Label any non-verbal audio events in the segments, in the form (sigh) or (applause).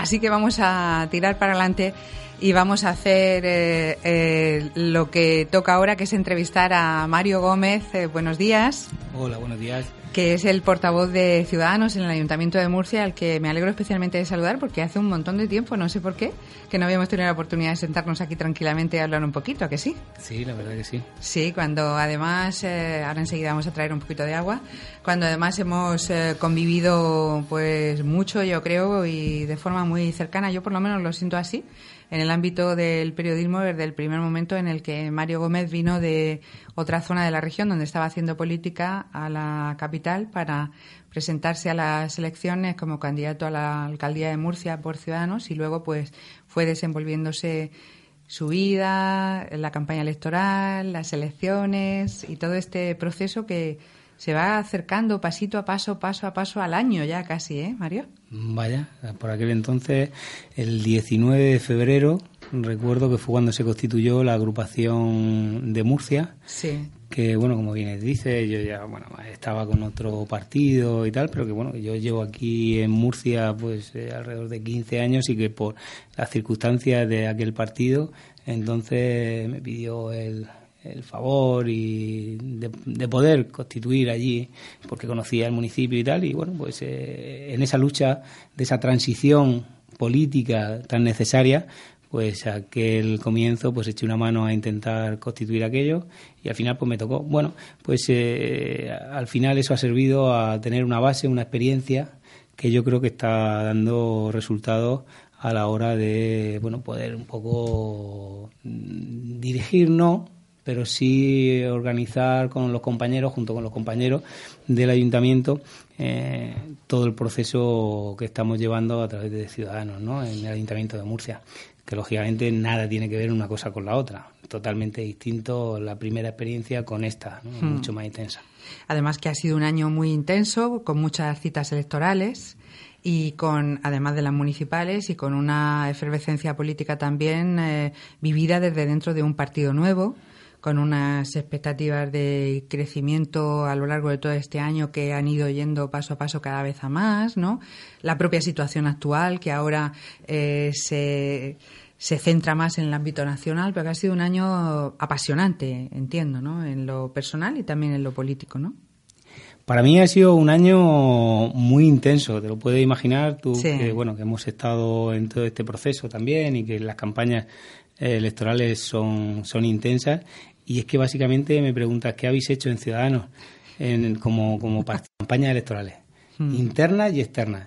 Así que vamos a tirar para adelante y vamos a hacer eh, eh, lo que toca ahora, que es entrevistar a Mario Gómez. Eh, buenos días. Hola, buenos días. Que es el portavoz de Ciudadanos en el Ayuntamiento de Murcia, al que me alegro especialmente de saludar porque hace un montón de tiempo, no sé por qué, que no habíamos tenido la oportunidad de sentarnos aquí tranquilamente y hablar un poquito, ¿a que sí? Sí, la verdad que sí. Sí, cuando además, ahora enseguida vamos a traer un poquito de agua, cuando además hemos convivido pues mucho, yo creo, y de forma muy cercana, yo por lo menos lo siento así, en el ámbito del periodismo desde el primer momento en el que Mario Gómez vino de otra zona de la región donde estaba haciendo política a la capital para presentarse a las elecciones como candidato a la alcaldía de Murcia por Ciudadanos y luego pues fue desenvolviéndose su vida, la campaña electoral, las elecciones y todo este proceso que se va acercando pasito a paso, paso a paso al año ya casi, ¿eh, Mario? Vaya, por aquel entonces, el 19 de febrero, recuerdo que fue cuando se constituyó la agrupación de Murcia. Sí. Que, bueno, como bien dice, yo ya, bueno, estaba con otro partido y tal, pero que, bueno, yo llevo aquí en Murcia, pues, eh, alrededor de 15 años y que por las circunstancias de aquel partido, entonces me pidió el, el favor y de, poder constituir allí, porque conocía el municipio y tal, y bueno, pues eh, en esa lucha de esa transición política tan necesaria, pues aquel comienzo pues eché una mano a intentar constituir aquello y al final pues me tocó. Bueno, pues eh, al final eso ha servido a tener una base, una experiencia que yo creo que está dando resultados a la hora de bueno poder un poco mm, dirigirnos pero sí organizar con los compañeros, junto con los compañeros del ayuntamiento, eh, todo el proceso que estamos llevando a través de Ciudadanos ¿no? en el ayuntamiento de Murcia, que lógicamente nada tiene que ver una cosa con la otra, totalmente distinto la primera experiencia con esta, hmm. mucho más intensa. Además que ha sido un año muy intenso, con muchas citas electorales y con, además de las municipales, y con una efervescencia política también eh, vivida desde dentro de un partido nuevo con unas expectativas de crecimiento a lo largo de todo este año que han ido yendo paso a paso cada vez a más, ¿no? La propia situación actual que ahora eh, se, se centra más en el ámbito nacional, pero que ha sido un año apasionante, entiendo, ¿no? En lo personal y también en lo político, ¿no? Para mí ha sido un año muy intenso, te lo puedes imaginar tú, que, bueno, que hemos estado en todo este proceso también y que las campañas electorales son, son intensas y es que básicamente me preguntas qué habéis hecho en Ciudadanos en, como, como campañas electorales, hmm. internas y externas.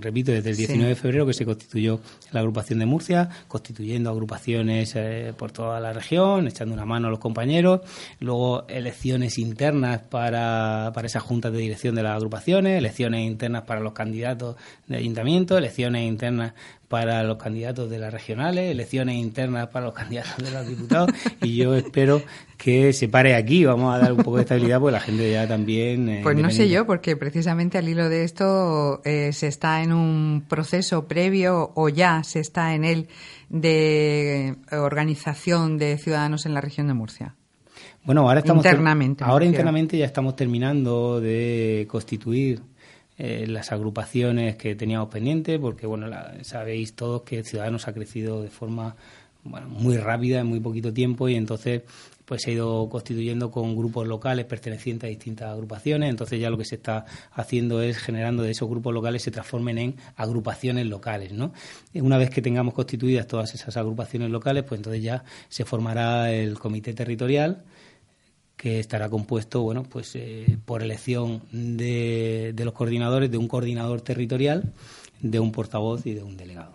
repito, desde el 19 de febrero que se constituyó la agrupación de Murcia, constituyendo agrupaciones eh, por toda la región, echando una mano a los compañeros, luego elecciones internas para, para esas juntas de dirección de las agrupaciones, elecciones internas para los candidatos de ayuntamiento, elecciones internas para los candidatos de las regionales, elecciones internas para los (laughs) candidatos de los diputados y yo espero que se pare aquí, vamos a dar un poco de estabilidad porque la gente ya también... Eh, pues no sé yo, porque precisamente al hilo de esto eh, se está en un proceso previo o ya se está en él de organización de ciudadanos en la región de Murcia. Bueno, ahora estamos... Internamente. Ahora internamente ya estamos terminando de constituir eh, las agrupaciones que teníamos pendientes, porque bueno, sabéis todos que Ciudadanos ha crecido de forma bueno, muy rápida en muy poquito tiempo y entonces pues se ha ido constituyendo con grupos locales pertenecientes a distintas agrupaciones, entonces ya lo que se está haciendo es generando de esos grupos locales se transformen en agrupaciones locales, ¿no? Una vez que tengamos constituidas todas esas agrupaciones locales, pues entonces ya se formará el comité territorial que estará compuesto bueno pues eh, por elección de, de, los coordinadores de un coordinador territorial de un portavoz y de un delegado.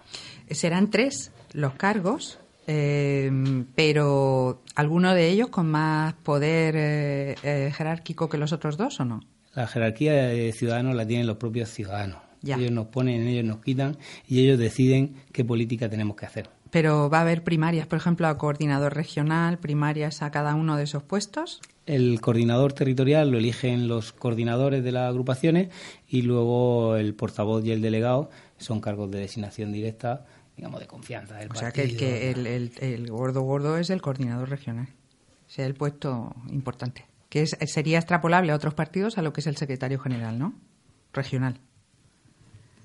Serán tres los cargos eh, pero alguno de ellos con más poder eh, jerárquico que los otros dos o no la jerarquía de ciudadanos la tienen los propios ciudadanos. Ellos nos ponen, ellos nos quitan y ellos deciden qué política tenemos que hacer. Pero va a haber primarias, por ejemplo, a coordinador regional, primarias a cada uno de esos puestos. El coordinador territorial lo eligen los coordinadores de las agrupaciones y luego el portavoz y el delegado son cargos de designación directa, digamos, de confianza del o sea que, el, que el, gordo gordo es el coordinador regional. Sea el puesto importante. Que sería extrapolable a otros partidos a lo que es el secretario general, ¿no? Regional.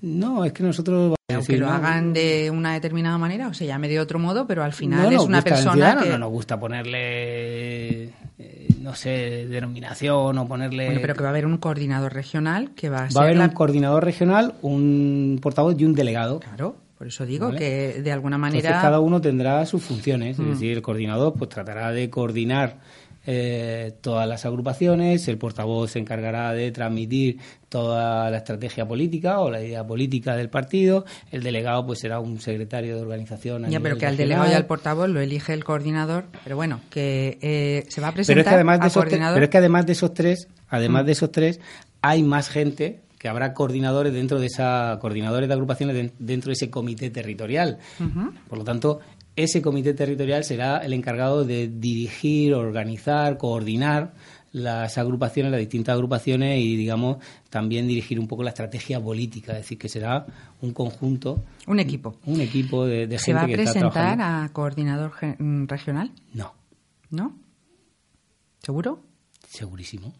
No, es que nosotros... Aunque lo hagan de una determinada manera o se llame de otro modo, pero al final es una persona que... No nos gusta ponerle, eh, no sé, denominación o ponerle... Bueno, pero que va a haber un coordinador regional que va a ser... Va a haber un coordinador regional, un portavoz y un delegado. Claro, por eso digo que de alguna manera... Entonces cada uno tendrá sus funciones, es mm. decir, el coordinador pues tratará de coordinar eh, todas las agrupaciones, el portavoz se encargará de transmitir toda la estrategia política o la idea política del partido, el delegado pues será un secretario de organización. ya, pero que al delegado y al portavoz lo elige el coordinador, pero bueno, que eh, se va a presentar pero es que además de esos coordinador... pero es que además de esos tres, además mm. de esos tres, hay más gente que habrá coordinadores dentro de esa coordinadores de agrupaciones dentro de ese comité territorial. Por lo tanto, ese comité territorial será el encargado de dirigir, organizar, coordinar las agrupaciones, las distintas agrupaciones y, digamos, también dirigir un poco la estrategia política, es decir, que será un conjunto. Un equipo. Un equipo de, gente ¿Se va a presentar a coordinador mm, regional? No. ¿No? ¿Seguro? Segurísimo.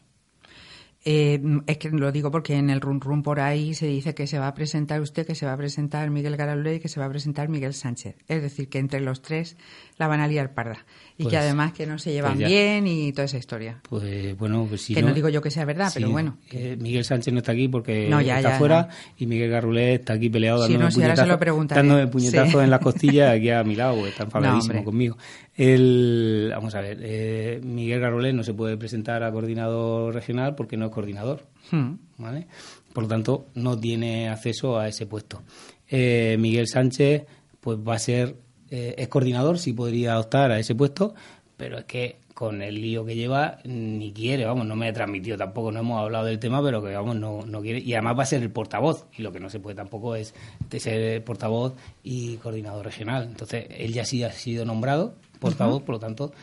Eh, es que lo digo porque en el run run por ahí se dice que se va a presentar usted, que se va a presentar Miguel Garabé y que se va a presentar Miguel Sánchez. Es decir, que entre los tres la van a liar parda y que pues, además que no se llevan pues bien y toda esa historia. Pues bueno, pues Que no, digo yo que sea verdad, pero bueno. Miguel Sánchez no está aquí porque está fuera y Miguel Garrulé está aquí peleado dándome sí, dándome puñetazo en las costillas aquí a mi lado, está (laughs) enfadadísimo conmigo. El, vamos a ver, eh, Miguel Garrulé no se puede presentar a coordinador regional porque no es coordinador, hmm. ¿vale? Por lo tanto, no tiene acceso a ese puesto. Eh, Miguel Sánchez pues va a ser eh, es coordinador, sí podría optar a ese puesto, pero es que con el lío que lleva ni quiere, vamos, no me ha transmitido tampoco, no hemos hablado del tema, pero que vamos, no, no quiere, y además va a ser el portavoz, y lo que no se puede tampoco es de ser portavoz y coordinador regional. Entonces, él ya sí ha sido nombrado portavoz, por lo tanto,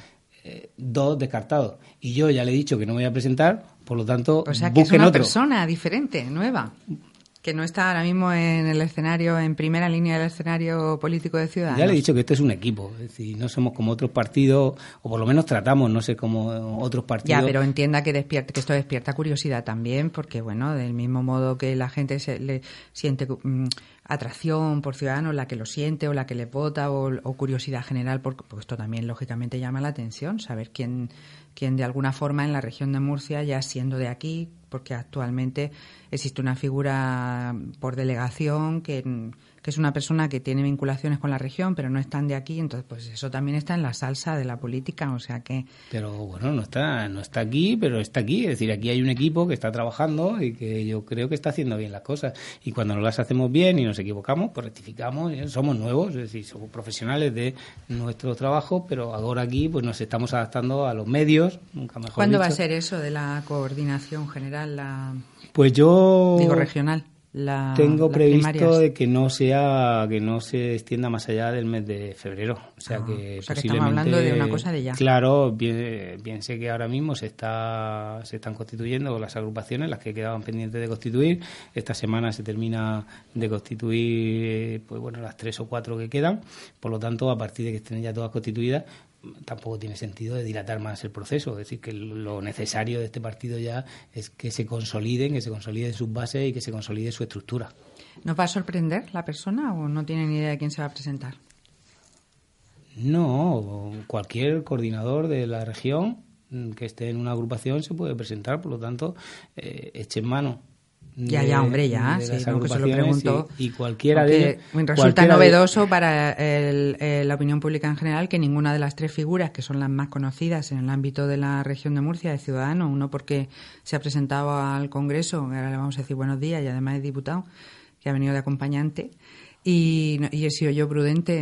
eh, dos descartados. Y yo ya le he dicho que no me voy a presentar, por lo tanto, o sea, que es una persona diferente, nueva que no está ahora mismo en el escenario, en primera línea del escenario político de Ciudadanos. Ya le he dicho que este es un equipo, es decir, no somos como otros partidos, o por lo menos tratamos, no sé, como otros partidos. Ya, pero entienda que, despierta, que esto despierta curiosidad también, porque, bueno, del mismo modo que la gente se, le siente mm, atracción por Ciudadanos, la que lo siente o la que le vota, o, curiosidad general, porque, porque esto también, lógicamente, llama la atención, saber quién, quién de alguna forma en la región de Murcia, ya siendo de aquí, porque actualmente existe una figura por delegación que que es una persona que tiene vinculaciones con la región, pero no están de aquí, entonces pues eso también está en la salsa de la política, o sea que... Pero bueno, no está, no está aquí, pero está aquí, es decir, aquí hay un equipo que está trabajando y que yo creo que está haciendo bien las cosas. Y cuando no las hacemos bien y nos equivocamos, pues rectificamos, somos nuevos, es decir, somos profesionales de nuestro trabajo, pero ahora aquí pues nos estamos adaptando a los medios, nunca mejor ¿Cuándo va a ser eso de la coordinación general? La... Pues yo... Digo regional. Tengo previsto de que no sea que no se extienda más allá del mes de febrero, o sea ah, que estamos hablando de una cosa de ya. Claro, piense que ahora mismo se está se están constituyendo las agrupaciones, las que quedaban pendientes de constituir. Esta semana se termina de constituir, pues bueno, las tres o cuatro que quedan. Por lo tanto, a partir de que estén ya todas constituidas, tampoco tiene sentido de dilatar más el proceso. Es decir, que lo necesario de este partido ya es que se consoliden, que se consoliden sus bases y que se consolide su estructura. ¿Nos va a sorprender la persona o no tiene ni idea de quién se va a presentar? No, cualquier coordinador de la región que esté en una agrupación se puede presentar, por lo tanto, eh, eche en mano ya, ya, hombre, ya, sí, se lo pregunto. Y, cualquiera de Resulta novedoso para la opinión pública en general que ninguna de las tres figuras, que son las más conocidas en el ámbito de la región de Murcia, de Ciudadanos, uno porque se ha presentado al Congreso, ahora le vamos a decir buenos días, y además es diputado, que ha venido de acompañante, y, he sido yo prudente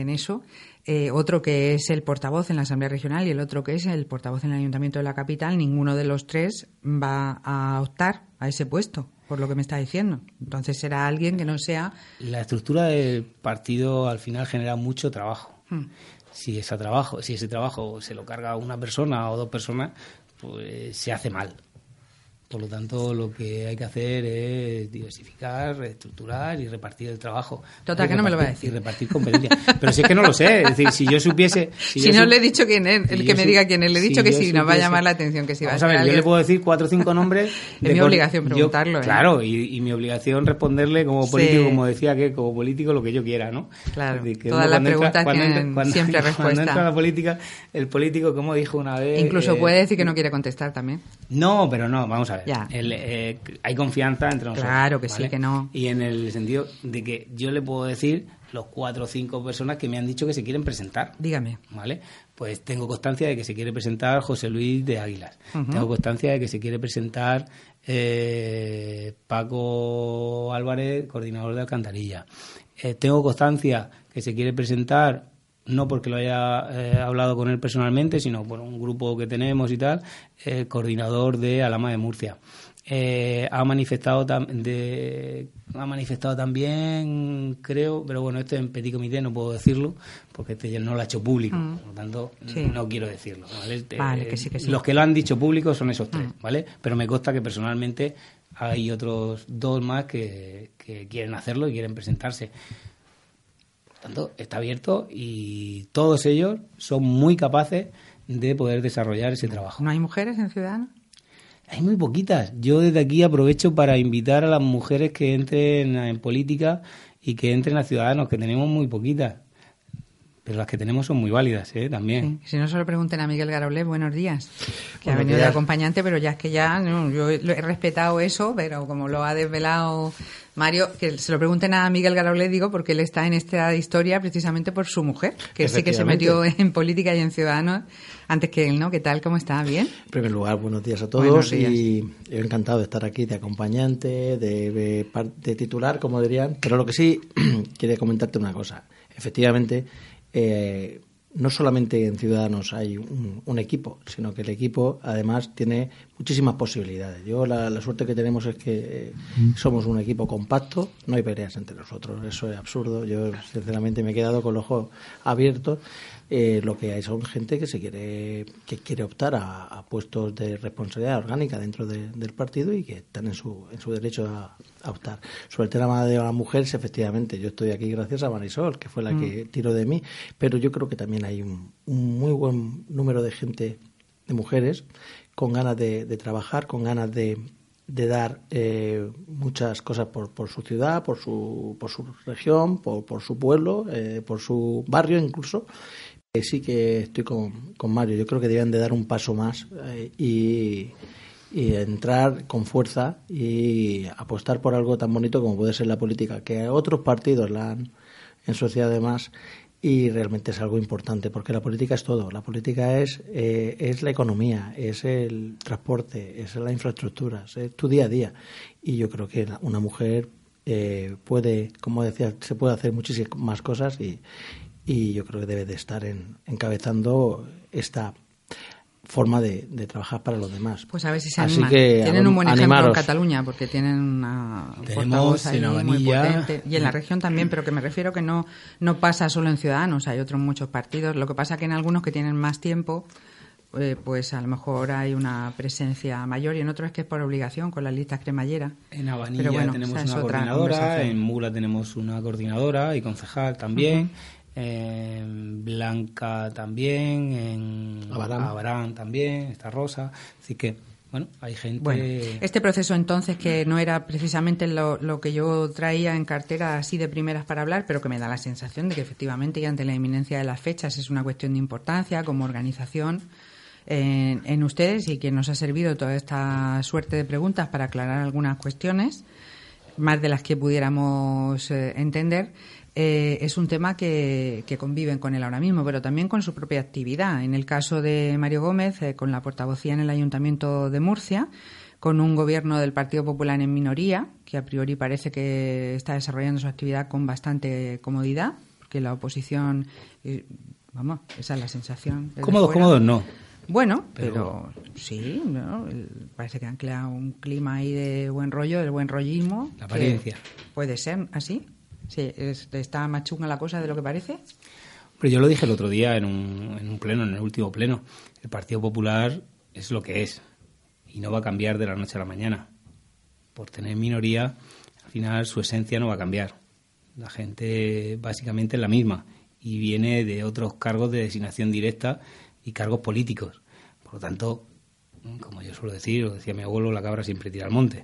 en eso. Eh, otro que es el portavoz en la Asamblea Regional y el otro que es el portavoz en el Ayuntamiento de la Capital, ninguno de los tres va a optar a ese puesto. por lo que me está diciendo. Entonces será alguien que no sea. La estructura del partido al final genera mucho trabajo. Hmm. Si ese trabajo, si ese trabajo se lo carga una persona o dos personas, pues se hace mal. Por lo tanto, lo que hay que hacer es diversificar, reestructurar y repartir el trabajo. Total, que no me lo va a decir. Y repartir competencia. Pero si es que no lo sé. Es decir, si yo supiese. Si, yo no sup- le he dicho quién es, el si que me diga quién es, le he si dicho que sí, nos va a llamar la atención, que sí va Vamos a a ver, yo le puedo decir cuatro o cinco nombres. Es mi obligación yo- preguntarlo, ¿eh? Claro, y, y mi obligación responderle como político, Sí. como decía que como político lo que yo quiera, ¿no? Claro, decir, que todas las cuando preguntas cuando tienen entra- cuando- siempre (laughs) Cuando respuesta. entra la política, el político, como dijo una vez. Incluso eh, puede decir que no quiere contestar también. no, pero no, vamos a ver. Ya. El, eh, hay confianza entre nosotros. Claro que sí, que no. Y en el sentido de que yo le puedo decir los cuatro o cinco personas que me han dicho que se quieren presentar. Dígame. ¿Vale? Pues tengo constancia de que se quiere presentar José Luis de Águilas. Tengo constancia de que se quiere presentar eh, Paco Álvarez, coordinador de Alcantarilla. Eh, tengo constancia que se quiere presentar, no porque lo haya eh, hablado con él personalmente, sino por un grupo que tenemos y tal, el coordinador de Alama de Murcia. Eh, ha manifestado de, ha manifestado también creo pero bueno este en petit comité no puedo decirlo porque este ya no lo ha hecho público por lo tanto Mm. Sí. no quiero decirlo ¿vale? Este, que sí, que sí. Mm. los que lo han dicho público son esos tres vale pero me consta que personalmente hay otros dos más que, que quieren hacerlo y quieren presentarse tanto está abierto y todos ellos son muy capaces de poder desarrollar ese trabajo ¿No hay mujeres en Ciudadanos? hay muy poquitas. Yo desde aquí aprovecho para invitar a las mujeres que entren en política y que entren a Ciudadanos, que tenemos muy poquitas. Pero las que tenemos son muy válidas, ¿eh? También. Sí. Si no, solo pregunten a Miguel Garolet, buenos días. Que ha venido de acompañante, pero ya es que ya, no, yo lo he respetado eso, pero como lo ha desvelado Mario, que se lo pregunten a Miguel Garolet, digo, porque él está en esta historia precisamente por su mujer, que sí que se metió en política y en Ciudadanos antes que él, ¿no? ¿Qué tal? ¿Cómo está? ¿Bien? En primer lugar, buenos días a todos días. y yo encantado de estar aquí de acompañante, de, de titular, como dirían. Pero lo que sí (clears throat) quería comentarte una cosa. Efectivamente, eh, no solamente en Ciudadanos hay un, equipo, sino que el equipo además tiene muchísimas posibilidades. Yo la, la suerte que tenemos es que eh, somos un equipo compacto, no hay peleas entre nosotros, eso es absurdo. Yo sinceramente me he quedado con los ojos abiertos. Eh, lo que hay son gente que se quiere que quiere optar a, a puestos de responsabilidad orgánica dentro de- del partido y que están en su en su derecho a, a optar sobre el tema de las mujeres efectivamente yo estoy aquí gracias a Marisol que fue la que tiró de mí pero yo creo que también hay un, un muy buen número de gente de mujeres con ganas de, de trabajar con ganas de de dar eh, muchas cosas por, por su ciudad, por su, por su región, por, por su pueblo, eh, por su barrio incluso. Eh, sí que estoy con, con Mario. Yo creo que deben de dar un paso más eh, y, entrar con fuerza y apostar por algo tan bonito como puede ser la política, que otros partidos la han ensuciado además y realmente es algo importante porque la política es todo. La política es, eh, es la economía, es el transporte, es la infraestructura, es tu día a día. Y yo creo que una mujer eh, puede, como decía, se puede hacer muchísimas cosas y, y yo creo que debe de estar en, encabezando esta forma de, de trabajar para los demás. Pues a ver si se Así animan. que tienen un buen ejemplo en. Cataluña, porque tienen una Tenemos portavoz ahí en muy potente. Y en la región también, pero que me refiero que no, no pasa solo en Ciudadanos, hay otros muchos partidos. Lo que pasa que en algunos que tienen más tiempo, eh, pues a lo mejor hay una presencia mayor y en otros es que es por obligación con las listas cremalleras. En Avanilla Pero bueno, tenemos una otra coordinadora, en Mula tenemos una coordinadora y concejal también, en Blanca también, en Abarán. Abarán también, está Rosa. Así que, bueno, hay gente... Bueno, este proceso entonces que no era precisamente lo, lo que yo traía en cartera así de primeras para hablar, pero que me da la sensación de que efectivamente y ante la inminencia de las fechas es una cuestión de importancia como organización en, en ustedes y que nos ha servido toda esta suerte de preguntas para aclarar algunas cuestiones, más de las que pudiéramos eh, entender. Eh, es un tema que, que conviven con él ahora mismo, pero también con su propia actividad. En el caso de Mario Gómez, eh, con la portavocía en el Ayuntamiento de Murcia, con un gobierno del Partido Popular en minoría, que a priori parece que está desarrollando su actividad con bastante comodidad, porque la oposición, eh, vamos, esa es la sensación. Cómodos, cómodos no. Bueno, pero, sí, ¿no? parece que han creado un clima ahí de buen rollo, del buen rollismo. La apariencia. Puede ser así. Sí, está más chunga la cosa de lo que parece. Pero yo lo dije el otro día en un, en un pleno, en el último pleno. El Partido Popular es lo que es y no va a cambiar de la noche a la mañana. Por tener minoría, al final su esencia no va a cambiar. La gente básicamente es la misma y viene de otros cargos de designación directa y cargos políticos. Por lo tanto, como yo suelo decir, o decía mi abuelo, la cabra siempre tira al monte.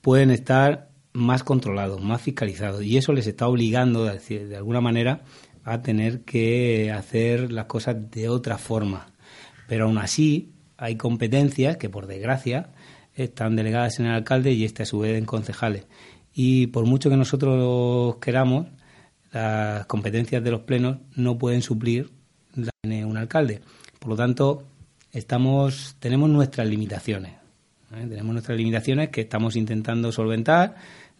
Pueden estar más controlados, más fiscalizados y eso les está obligando, de alguna manera, a tener que hacer las cosas de otra forma. Pero aún así, hay competencias que, por desgracia, están delegadas en el alcalde y este a su vez en concejales. Y por mucho que nosotros queramos, las competencias de los plenos no pueden suplir la de un alcalde. Por lo tanto, estamos, tenemos nuestras limitaciones. ¿eh? Tenemos nuestras limitaciones que estamos intentando solventar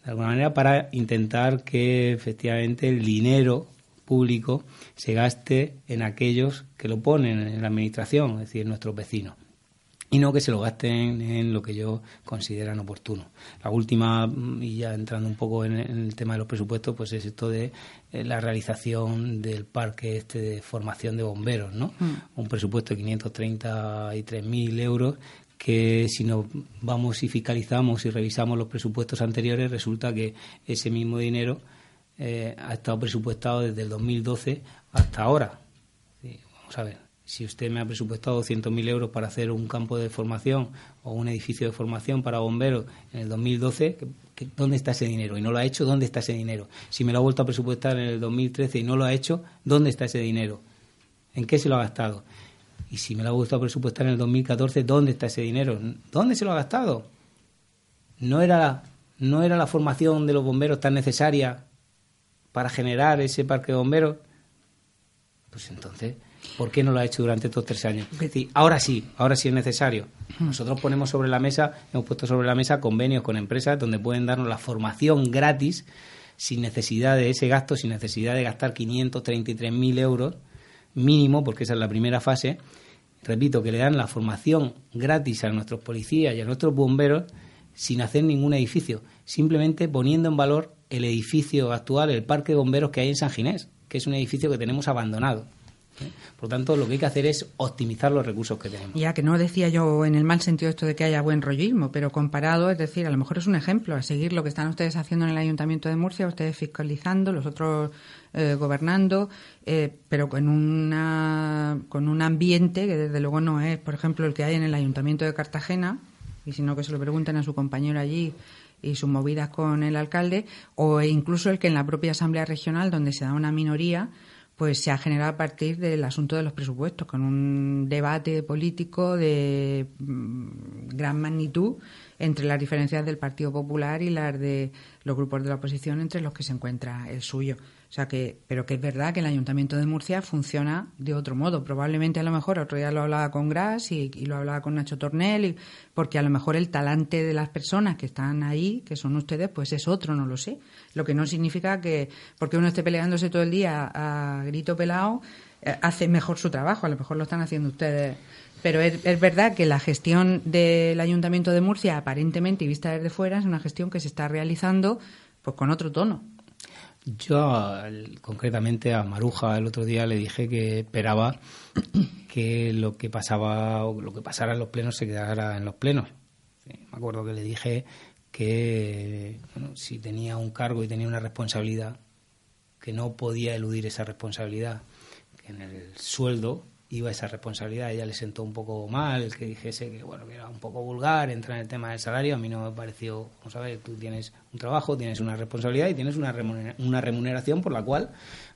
de alguna manera para intentar que efectivamente el dinero público se gaste en aquellos que lo ponen en la administración, es decir, nuestros vecinos y no que se lo gasten en lo que yo consideran oportuno. La última, mm, y ya entrando un poco en el tema de los presupuestos, pues es esto de eh, la realización del parque este de formación de bomberos, ¿no? Mm. Un presupuesto de 533.000 euros que si nos vamos y fiscalizamos y revisamos los presupuestos anteriores, resulta que ese mismo dinero eh, ha estado presupuestado desde el 2012 hasta ahora. vamos a ver, si usted me ha presupuestado 200.000 euros para hacer un campo de formación o un edificio de formación para bomberos en el 2012, ¿dónde está ese dinero? Y no lo ha hecho, ¿dónde está ese dinero? Si me lo ha vuelto a presupuestar en el 2013 y no lo ha hecho, ¿dónde está ese dinero? ¿En qué se lo ha gastado? Y si me lo ha a presupuestar en el 2014, ¿dónde está ese dinero? ¿Dónde se lo ha gastado? ¿No era, no era la formación de los bomberos tan necesaria para generar ese parque de bomberos? Pues entonces ¿Por qué no lo ha hecho durante estos tres años? Es decir, ahora sí, ahora sí es necesario. Nosotros ponemos sobre la mesa, hemos puesto sobre la mesa convenios con empresas donde pueden darnos la formación gratis sin necesidad de ese gasto, sin necesidad de gastar 533.000 euros mínimo, porque esa es la primera fase. Repito, que le dan la formación gratis a nuestros policías y a nuestros bomberos sin hacer ningún edificio, simplemente poniendo en valor el edificio actual, el parque de bomberos que hay en San Ginés, que es un edificio que tenemos abandonado. Por lo tanto, lo que hay que hacer es optimizar los recursos que tenemos. Ya que no decía yo en el mal sentido esto de que haya buen rollismo, pero comparado, es decir, a lo mejor es un ejemplo a seguir lo que están ustedes haciendo en el Ayuntamiento de Murcia, ustedes fiscalizando, los otros eh, gobernando, eh, pero con, una, con un ambiente que desde luego no es, por ejemplo, el que hay en el Ayuntamiento de Cartagena, y si no que se lo pregunten a su compañero allí y sus movidas con el alcalde, o incluso el que en la propia Asamblea Regional, donde se da una minoría, pues se ha generado a partir del asunto de los presupuestos, con un debate político de mm, gran magnitud entre las diferencias del Partido Popular y las de los grupos de la oposición, entre los que se encuentra el suyo. O sea que, pero que es verdad que el Ayuntamiento de Murcia funciona de otro modo. Probablemente a lo mejor, otro día lo hablaba con Gras y, lo hablaba con Nacho Tornel, y, porque a lo mejor el talante de las personas que están ahí, que son ustedes, pues es otro, no lo sé. Lo que no significa que porque uno esté peleándose todo el día a grito pelado, eh, hace mejor su trabajo. A lo mejor lo están haciendo ustedes. Pero es, es, verdad que la gestión del Ayuntamiento de Murcia, aparentemente y vista desde fuera, es una gestión que se está realizando pues con otro tono. Yo, concretamente a Maruja, el otro día le dije que esperaba que lo que pasaba lo que pasara en los plenos se quedara en los plenos. me acuerdo que le dije que si tenía un cargo y tenía una responsabilidad, que no podía eludir esa responsabilidad, que en el sueldo iba esa responsabilidad. ella le sentó un poco mal que dijese que bueno que era un poco vulgar entrar en el tema del salario. A mí no me pareció, vamos a ver, tú tienes un trabajo, tienes una responsabilidad y tienes una una remuneración por la cual,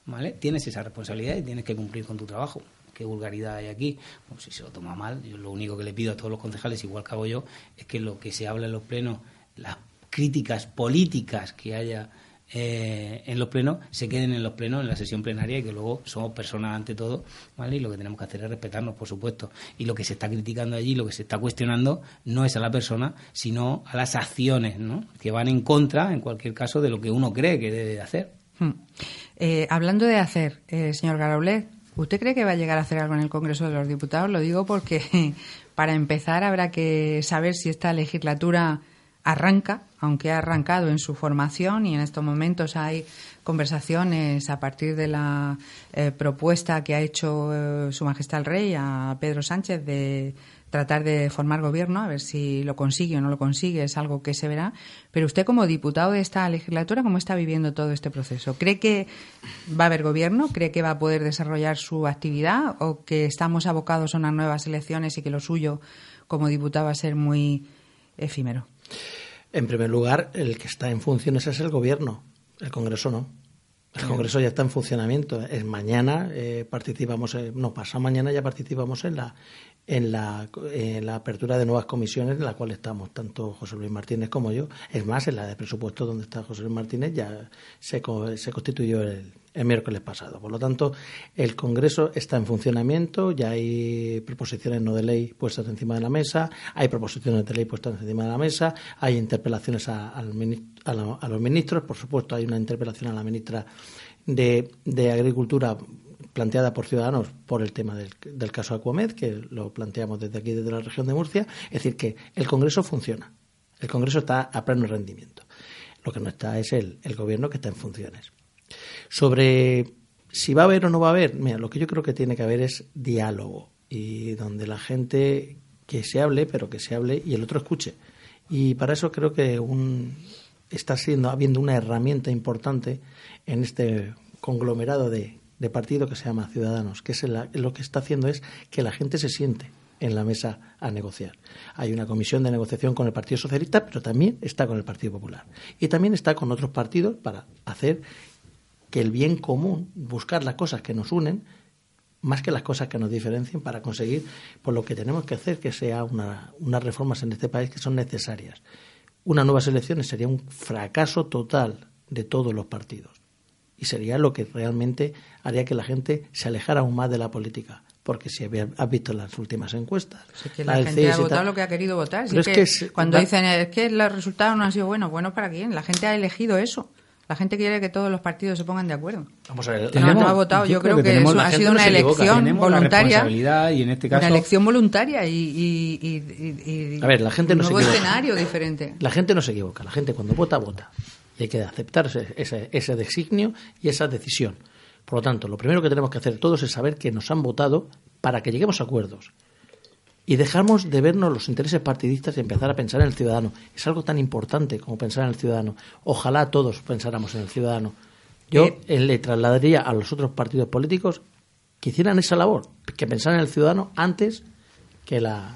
¿vale? Tienes esa responsabilidad y tienes que cumplir con tu trabajo. ¿Qué vulgaridad hay aquí? Bueno, si se lo toma mal, yo lo único que le pido a todos los concejales, igual que hago yo, es que lo que se habla en los plenos, las críticas políticas que haya eh, en los plenos se queden en los plenos, en la sesión plenaria y que luego somos personas ante todo, ¿vale? Y lo que tenemos que hacer es respetarnos, por supuesto. Y lo que se está criticando allí, lo que se está cuestionando, no es a la persona, sino a las acciones, ¿no? Que van en contra, en cualquier caso, de lo que uno cree que debe de hacer. Hmm. Eh, hablando de hacer, eh, señor Garaulet, ¿Usted cree que va a llegar a hacer algo en el Congreso de los Diputados? Lo digo porque (laughs) para empezar habrá que saber si esta legislatura arranca, aunque ha arrancado en su formación y en estos momentos hay conversaciones a partir de la eh, propuesta que ha hecho eh, Su Majestad el Rey a Pedro Sánchez de tratar de formar gobierno, a ver si lo consigue o no lo consigue, es algo que se verá. Pero usted como diputado de esta legislatura, ¿cómo está viviendo todo este proceso? ¿Cree que va a haber gobierno? ¿Cree que va a poder desarrollar su actividad? ¿O que estamos abocados a unas nuevas elecciones y que lo suyo como diputado va a ser muy efímero? En primer lugar, el que está en funciones es el gobierno, el Congreso no. El Congreso ya está en funcionamiento. Es mañana eh, participamos, no pasa mañana ya participamos en la en la, en la apertura de nuevas comisiones en la cual estamos tanto José Luis Martínez como yo. Es más, en la de presupuesto donde está José Luis Martínez ya se, se constituyó el, el miércoles pasado. Por lo tanto, el Congreso está en funcionamiento, ya hay proposiciones no de ley puestas encima de la mesa, hay proposiciones de ley puestas encima de la mesa, hay interpelaciones a, a, los ministros, por supuesto, hay una interpelación a la ministra de, de Agricultura planteada por Ciudadanos por el tema del, del caso Acuamed, que lo planteamos desde aquí, desde la región de Murcia. Es decir, que el Congreso funciona. El Congreso está a pleno rendimiento. Lo que no está es el, el gobierno que está en funciones. Sobre si va a haber o no va a haber, mira, lo que yo creo que tiene que haber es diálogo y donde la gente que se hable, pero que se hable y el otro escuche. Y para eso creo que un, está siendo habiendo una herramienta importante en este conglomerado de, de partido que se llama Ciudadanos, que es lo que está haciendo es que la gente se siente en la mesa a negociar. Hay una comisión de negociación con el Partido Socialista, pero también está con el Partido Popular. Y también está con otros partidos para hacer que el bien común, buscar las cosas que nos unen, más que las cosas que nos diferencien, para conseguir por lo que tenemos que hacer que sea una, unas reformas en este país que son necesarias. Unas nuevas elecciones sería un fracaso total de todos los partidos y sería lo que realmente haría que la gente se alejara aún más de la política. Porque si has visto las últimas encuestas. la, gente ha votado lo que ha querido votar. cuando dicen es que los resultados no han sido buenos, ¿buenos para quién? La gente ha elegido eso. La gente quiere que todos los partidos se pongan de acuerdo. Vamos a ver. No, ha votado. Yo, creo, que, eso ha sido una elección voluntaria. Y en este caso... Una elección voluntaria y, a ver, la gente no un nuevo escenario diferente. La gente no se equivoca. La gente cuando vota, vota y hay que aceptar ese, ese, designio y esa decisión. Por lo tanto, lo primero que tenemos que hacer todos es saber que nos han votado para que lleguemos a acuerdos. Y dejamos de vernos los intereses partidistas y empezar a pensar en el ciudadano. Es algo tan importante como pensar en el ciudadano. Ojalá todos pensáramos en el ciudadano. Yo eh, le trasladaría a los otros partidos políticos que hicieran esa labor, que pensaran en el ciudadano antes que la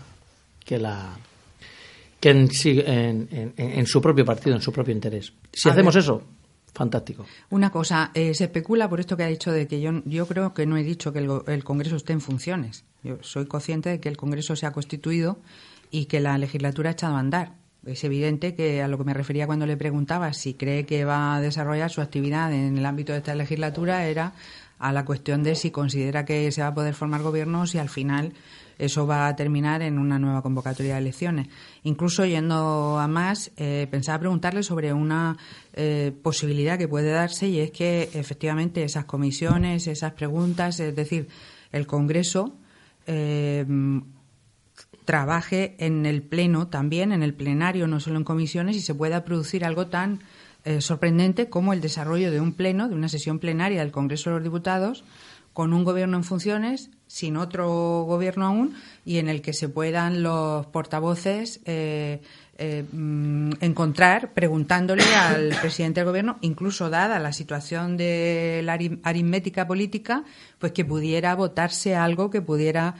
que la que en, en, su propio partido, en su propio interés. Si hacemos eso, fantástico. Una cosa, eh, se especula por esto que ha dicho de que yo, yo creo que no he dicho que el, Congreso esté en funciones. Yo soy consciente de que el Congreso se ha constituido y que la legislatura ha echado a andar. Es evidente que a lo que me refería cuando le preguntaba si cree que va a desarrollar su actividad en el ámbito de esta legislatura era a la cuestión de si considera que se va a poder formar gobierno si al final eso va a terminar en una nueva convocatoria de elecciones. Incluso yendo a más, eh, pensaba preguntarle sobre una eh, posibilidad que puede darse y es que efectivamente esas comisiones, esas preguntas, es decir, el Congreso eh, trabaje en el Pleno también, en el plenario, no solo en comisiones, y se pueda producir algo tan sorprendente como el desarrollo de un pleno, de una sesión plenaria del Congreso de los Diputados, con un gobierno en funciones sin otro gobierno aún y en el que se puedan los portavoces eh, eh, mm, encontrar preguntándole al (coughs) presidente del gobierno, incluso dada la situación de la aritmética política, pues que pudiera votarse algo que pudiera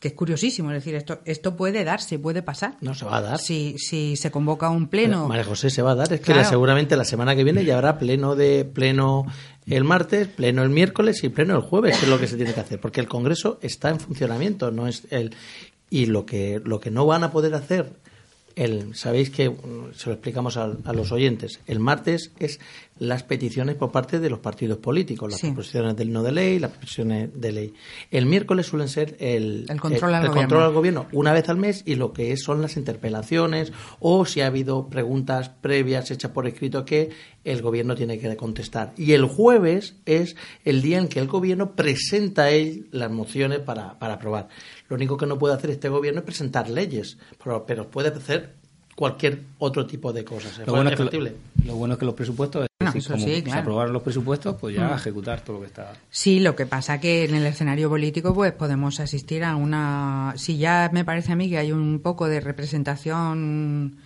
que es curiosísimo, es decir, esto esto puede darse, puede pasar. No se va a dar. Si, si se convoca un pleno. María José se va a dar, es que seguramente la semana que viene ya habrá pleno de pleno el martes, pleno el miércoles y pleno el jueves, que es lo que se tiene que hacer, porque el Congreso está en funcionamiento, no es el y lo que lo que no van a poder hacer el, sabéis que se lo explicamos a, los oyentes. El martes es las peticiones por parte de los partidos políticos, las Sí. proposiciones del no de ley, las proposiciones de ley. El miércoles suelen ser el, El control al el control al gobierno una vez al mes y lo que es son las interpelaciones o si ha habido preguntas previas hechas por escrito que el gobierno tiene que contestar. Y el jueves es el día en que el gobierno presenta él las mociones para, para aprobar. Lo único que no puede hacer este gobierno es presentar leyes, pero, pero puede hacer cualquier otro tipo de cosas. ¿Es Lo bueno, es que, factible? lo bueno es que los presupuestos, es Bueno, decir, eso como sí, se claro. Mm. aprobaron los presupuestos, pues ya ejecutar todo lo que está. Sí, lo que pasa que en el escenario político pues podemos asistir a una... Si ya me parece a mí que hay un poco de representación,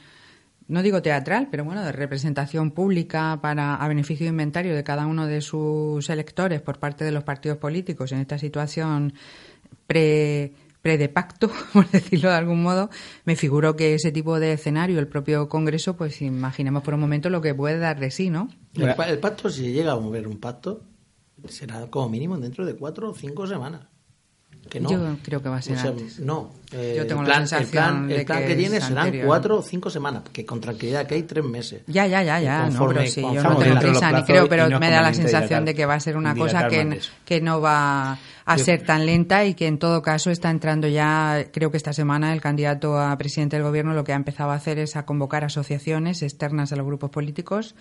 no digo teatral, pero bueno, de representación pública para a beneficio de inventario de cada uno de sus electores por parte de los partidos políticos en esta situación pre pre de pacto, (laughs) por decirlo de algún modo, me figuro que ese tipo de escenario, el propio Congreso, pues imaginemos por un momento lo que puede dar de sí, ¿no? El, pa- el pacto, si llega a mover un pacto, será como mínimo dentro de cuatro o cinco semanas. Que no. Yo creo que va a ser O sea, antes. No. eh, Yo tengo el la el sensación plan, de el plan que que, tiene es serán anterior. cuatro o cinco semanas, que con tranquilidad que hay tres meses. Ya, ya, ya, ya, no, pero sí, yo no tengo prisa ni creo, pero no me da la sensación dilatar- de que va a ser una cosa que, que no va a Yo- ser tan lenta y que en todo caso está entrando ya, creo que esta semana el candidato a presidente del gobierno lo que ha empezado a hacer es a convocar asociaciones externas a los grupos políticos.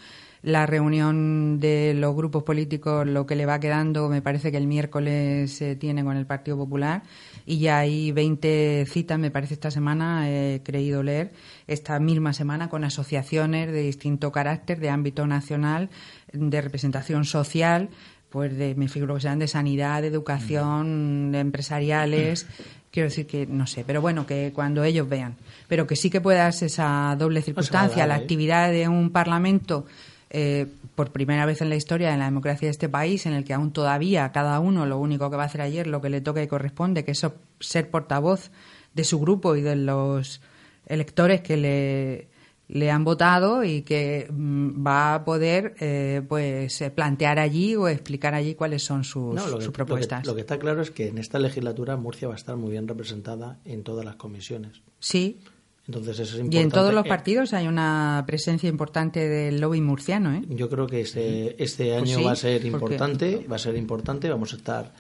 La reunión de los grupos políticos, lo que le va quedando, me parece que el miércoles se tiene con el Partido Popular y ya hay 20 citas, me parece, esta semana, he creído leer, esta misma semana con asociaciones de distinto carácter, de ámbito nacional, de representación social, pues de, me figuro que serán de sanidad, de educación, de empresariales. Quiero decir que no sé, pero bueno, que cuando ellos vean. Pero que sí que pueda darse esa doble circunstancia, dar, la actividad de un parlamento eh, por primera vez en la historia de la democracia de este país, en el que aún todavía cada uno lo único que va a hacer ayer, lo que le toca y corresponde, que es ser portavoz de su grupo y de los electores que le, le han votado y que mm, va a poder eh, pues eh, plantear allí o explicar allí cuáles son sus, No, lo, que, sus lo que- propuestas. lo que está claro es que en esta legislatura Murcia va a estar muy bien representada en todas las comisiones. Sí, Entonces eso es y importante. en todos los partidos hay una presencia importante del lobby murciano, ¿eh? Yo creo que este, este Pues año sí, va a ser porque- importante, va a ser importante, vamos a estar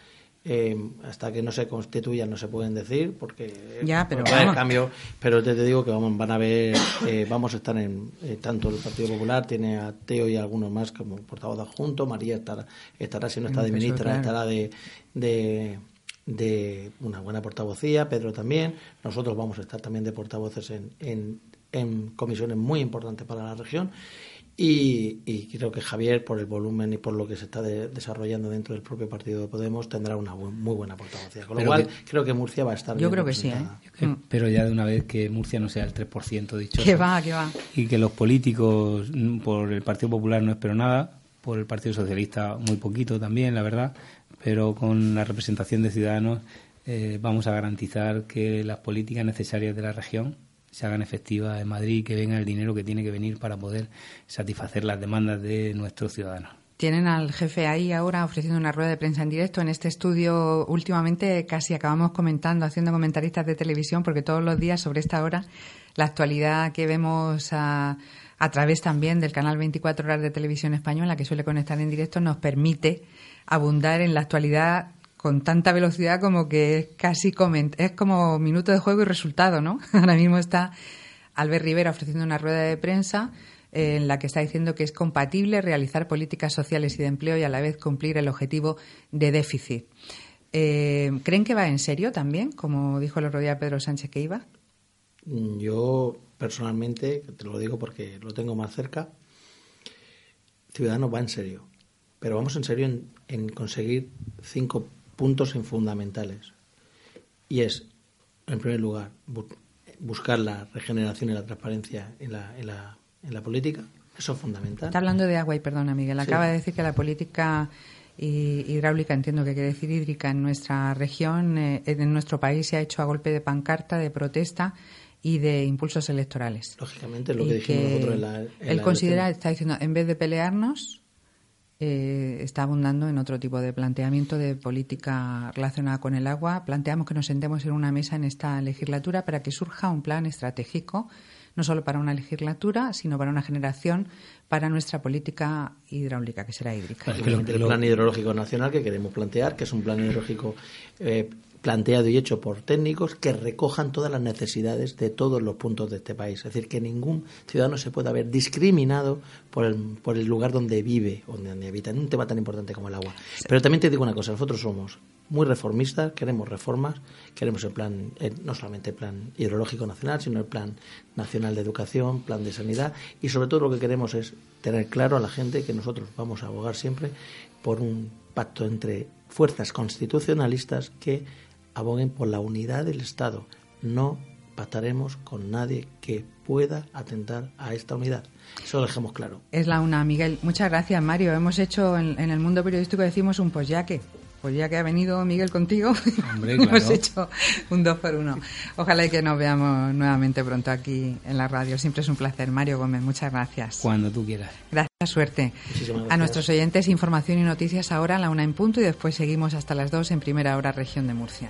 eh, hasta que no se constituyan no se pueden decir porque Ya, pero puede haber vamos. cambio, pero te, te digo que vamos, van a ver, eh, vamos a estar en eh, tanto el Partido Popular tiene a Teo y a algunos más como portavoz adjunto, María estará, estará si no está de eso, ministra, claro. estará de, de de una buena portavocía, Pedro también, nosotros vamos a estar también de portavoces en, en, en comisiones muy importantes para la región y, y creo que Javier, por el volumen y por lo que se está de- desarrollando dentro del propio partido de Podemos, tendrá una bu- muy buena portavocía. Con lo Pero cual, que- creo que Murcia va a estar Yo bien creo que sí, ¿eh? Pero ya de una vez que Murcia no sea el 3% dicho. Que va, que va. Y que los políticos, por el Partido Popular no espero nada, por el Partido Socialista muy poquito también, la verdad, pero con la representación de ciudadanos eh, vamos a garantizar que las políticas necesarias de la región se hagan efectivas en Madrid y que venga el dinero que tiene que venir para poder satisfacer las demandas de nuestros ciudadanos. Tienen al jefe ahí ahora ofreciendo una rueda de prensa en directo. En este estudio últimamente casi acabamos comentando, haciendo comentaristas de televisión, porque todos los días sobre esta hora la actualidad que vemos a, a través también del canal 24 horas de televisión española, que suele conectar en directo, nos permite abundar en la actualidad con tanta velocidad como que es casi es como minuto de juego y resultado, ¿no? (laughs) Ahora mismo está Albert Rivera ofreciendo una rueda de prensa eh, en la que está diciendo que es compatible realizar políticas sociales y de empleo y a la vez cumplir el objetivo de déficit. Eh, ¿Creen que va en serio también, como dijo el otro día Pedro Sánchez que iba? Yo, personalmente, te lo digo porque lo tengo más cerca, Ciudadanos va en serio. Pero vamos en serio en, en conseguir cinco puntos en fundamentales. Y es, en primer lugar, bu- buscar la regeneración y la transparencia en la, en la, en la política. Eso es fundamental. Está hablando de agua y perdona, Miguel. Sí. Acaba de decir que la política hi- hidráulica, entiendo que quiere decir hídrica, en nuestra región, eh, en nuestro país, se ha hecho a golpe de pancarta, de protesta y de impulsos electorales. Lógicamente, lo Y que dijimos que nosotros en la. en él la considera, está diciendo, en vez de pelearnos, eh, está abundando en otro tipo de planteamiento de política relacionada con el agua. Planteamos que nos sentemos en una mesa en esta legislatura para que surja un plan estratégico, no solo para una legislatura, sino para una generación, para nuestra política hidráulica, que será hídrica. El plan hidrológico nacional que queremos plantear, que es un plan hidrológico eh, planteado y hecho por técnicos que recojan todas las necesidades de todos los puntos de este país. Es decir, que ningún ciudadano se pueda ver discriminado por el, por el lugar donde vive, donde, donde habita, en un tema tan importante como el agua. Pero también te digo una cosa, nosotros somos muy reformistas, queremos reformas, queremos el plan, eh, no solamente el plan hidrológico nacional, sino el plan nacional de educación, plan de sanidad y sobre todo lo que queremos es tener claro a la gente que nosotros vamos a abogar siempre por un pacto entre fuerzas constitucionalistas que aboguen por la unidad del Estado. No pactaremos con nadie que pueda atentar a esta unidad. Eso lo dejemos claro. Es la una, Miguel. Muchas gracias, Mario. Hemos hecho en, en el mundo periodístico, decimos un pues ya que. Pues ya que ha venido Miguel contigo, Hombre, (laughs) hemos claro. hecho un dos por uno. Ojalá y que nos veamos nuevamente pronto aquí en la radio. Siempre es un placer. Mario Gómez, muchas gracias. Cuando tú quieras. Gracias, suerte. Muchísimas A gracias. nuestros oyentes, información y noticias ahora a la una en punto y después seguimos hasta las dos en primera hora, región de Murcia.